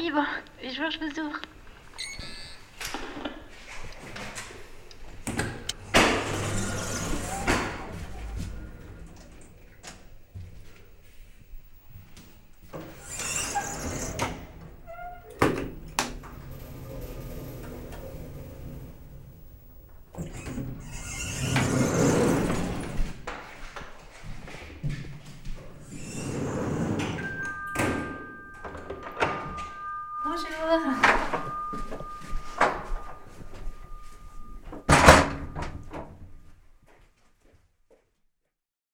Oui, bon, je vois, je vous ouvre.